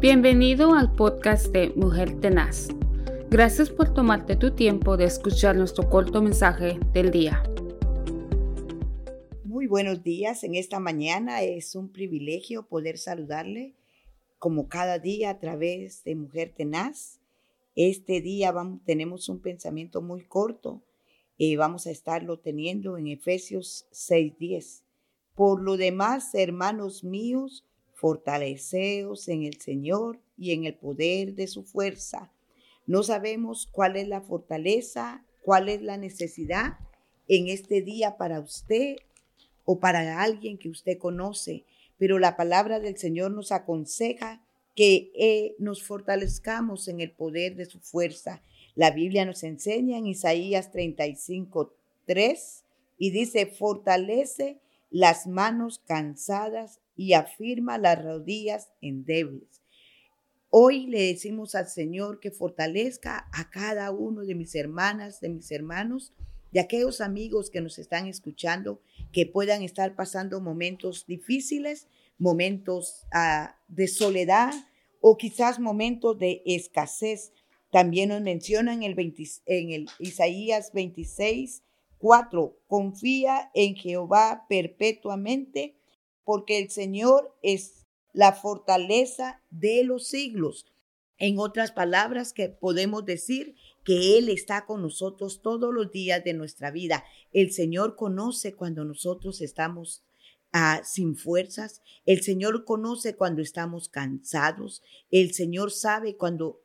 Bienvenido al podcast de Mujer Tenaz. Gracias por tomarte tu tiempo de escuchar nuestro corto mensaje del día. Muy buenos días. En esta mañana es un privilegio poder saludarle como cada día a través de Mujer Tenaz. Este día vamos, tenemos un pensamiento muy corto. eh, vamos a estarlo teniendo en Efesios 6:10. Por lo demás, hermanos míos, fortaleceos en el Señor y en el poder de su fuerza. No sabemos cuál es la fortaleza, cuál es la necesidad en este día para usted o para alguien que usted conoce, pero la palabra del Señor nos aconseja que eh, nos fortalezcamos en el poder de su fuerza. La Biblia nos enseña en Isaías 35, 3 y dice, fortalece las manos cansadas y afirma las rodillas endebles. Hoy le decimos al Señor que fortalezca a cada uno de mis hermanas, de mis hermanos, de aquellos amigos que nos están escuchando, que puedan estar pasando momentos difíciles, momentos ah, de soledad o quizás momentos de escasez. También nos menciona en el, en el Isaías 26, 4, confía en Jehová perpetuamente porque el Señor es la fortaleza de los siglos. En otras palabras, que podemos decir que Él está con nosotros todos los días de nuestra vida. El Señor conoce cuando nosotros estamos ah, sin fuerzas. El Señor conoce cuando estamos cansados. El Señor sabe cuando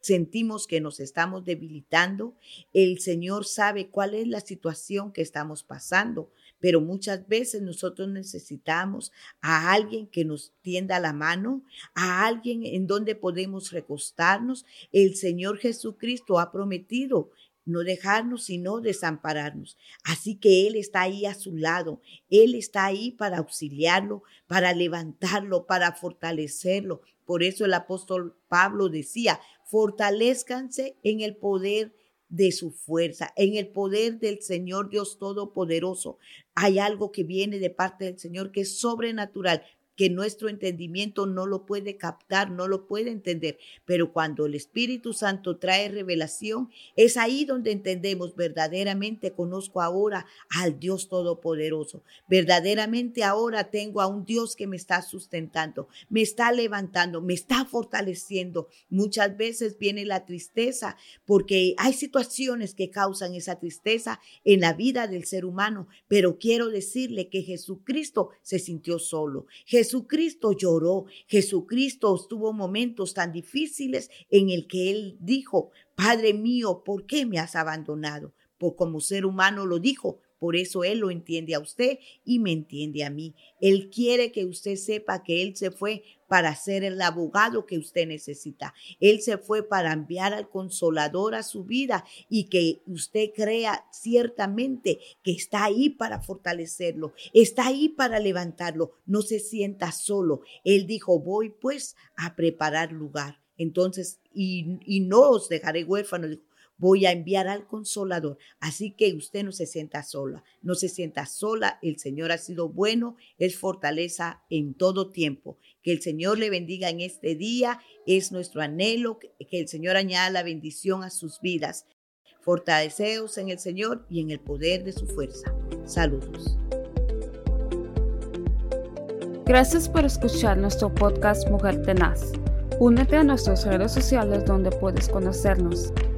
sentimos que nos estamos debilitando. El Señor sabe cuál es la situación que estamos pasando pero muchas veces nosotros necesitamos a alguien que nos tienda la mano, a alguien en donde podemos recostarnos. El Señor Jesucristo ha prometido no dejarnos sino desampararnos. Así que Él está ahí a su lado, Él está ahí para auxiliarlo, para levantarlo, para fortalecerlo. Por eso el apóstol Pablo decía, fortalezcanse en el poder de su fuerza, en el poder del Señor Dios Todopoderoso. Hay algo que viene de parte del Señor que es sobrenatural, que nuestro entendimiento no lo puede captar, no lo puede entender. Pero cuando el Espíritu Santo trae revelación, es ahí donde entendemos verdaderamente conozco ahora al Dios Todopoderoso. Verdaderamente ahora tengo a un Dios que me está sustentando, me está levantando, me está fortaleciendo. Muchas veces viene la tristeza porque hay situaciones que causan esa tristeza en la vida del ser humano, pero quiero decirle que Jesucristo se sintió solo. Jesucristo lloró, Jesucristo estuvo momentos tan difíciles en el que él dijo, Padre mío, ¿por qué me has abandonado? Por como ser humano lo dijo, por eso Él lo entiende a usted y me entiende a mí. Él quiere que usted sepa que Él se fue para ser el abogado que usted necesita. Él se fue para enviar al consolador a su vida y que usted crea ciertamente que está ahí para fortalecerlo, está ahí para levantarlo. No se sienta solo. Él dijo, voy pues a preparar lugar. Entonces, y, y no os dejaré huérfanos voy a enviar al consolador. Así que usted no se sienta sola, no se sienta sola. El Señor ha sido bueno, es fortaleza en todo tiempo. Que el Señor le bendiga en este día. Es nuestro anhelo que el Señor añada la bendición a sus vidas. Fortaleceos en el Señor y en el poder de su fuerza. Saludos. Gracias por escuchar nuestro podcast Mujer Tenaz. Únete a nuestras redes sociales donde puedes conocernos.